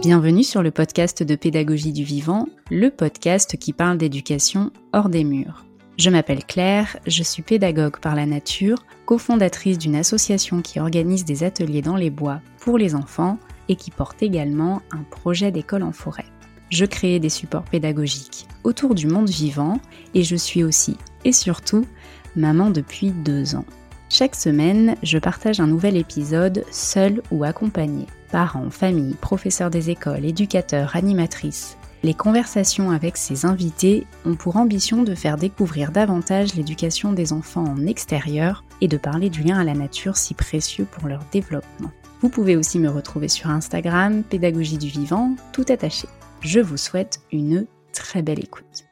Bienvenue sur le podcast de Pédagogie du Vivant, le podcast qui parle d'éducation hors des murs. Je m'appelle Claire, je suis pédagogue par la nature, cofondatrice d'une association qui organise des ateliers dans les bois pour les enfants et qui porte également un projet d'école en forêt. Je crée des supports pédagogiques autour du monde vivant et je suis aussi et surtout maman depuis deux ans. Chaque semaine, je partage un nouvel épisode seul ou accompagné. Parents, familles, professeurs des écoles, éducateurs, animatrices. Les conversations avec ces invités ont pour ambition de faire découvrir davantage l'éducation des enfants en extérieur et de parler du lien à la nature si précieux pour leur développement. Vous pouvez aussi me retrouver sur Instagram, Pédagogie du Vivant, tout attaché. Je vous souhaite une très belle écoute.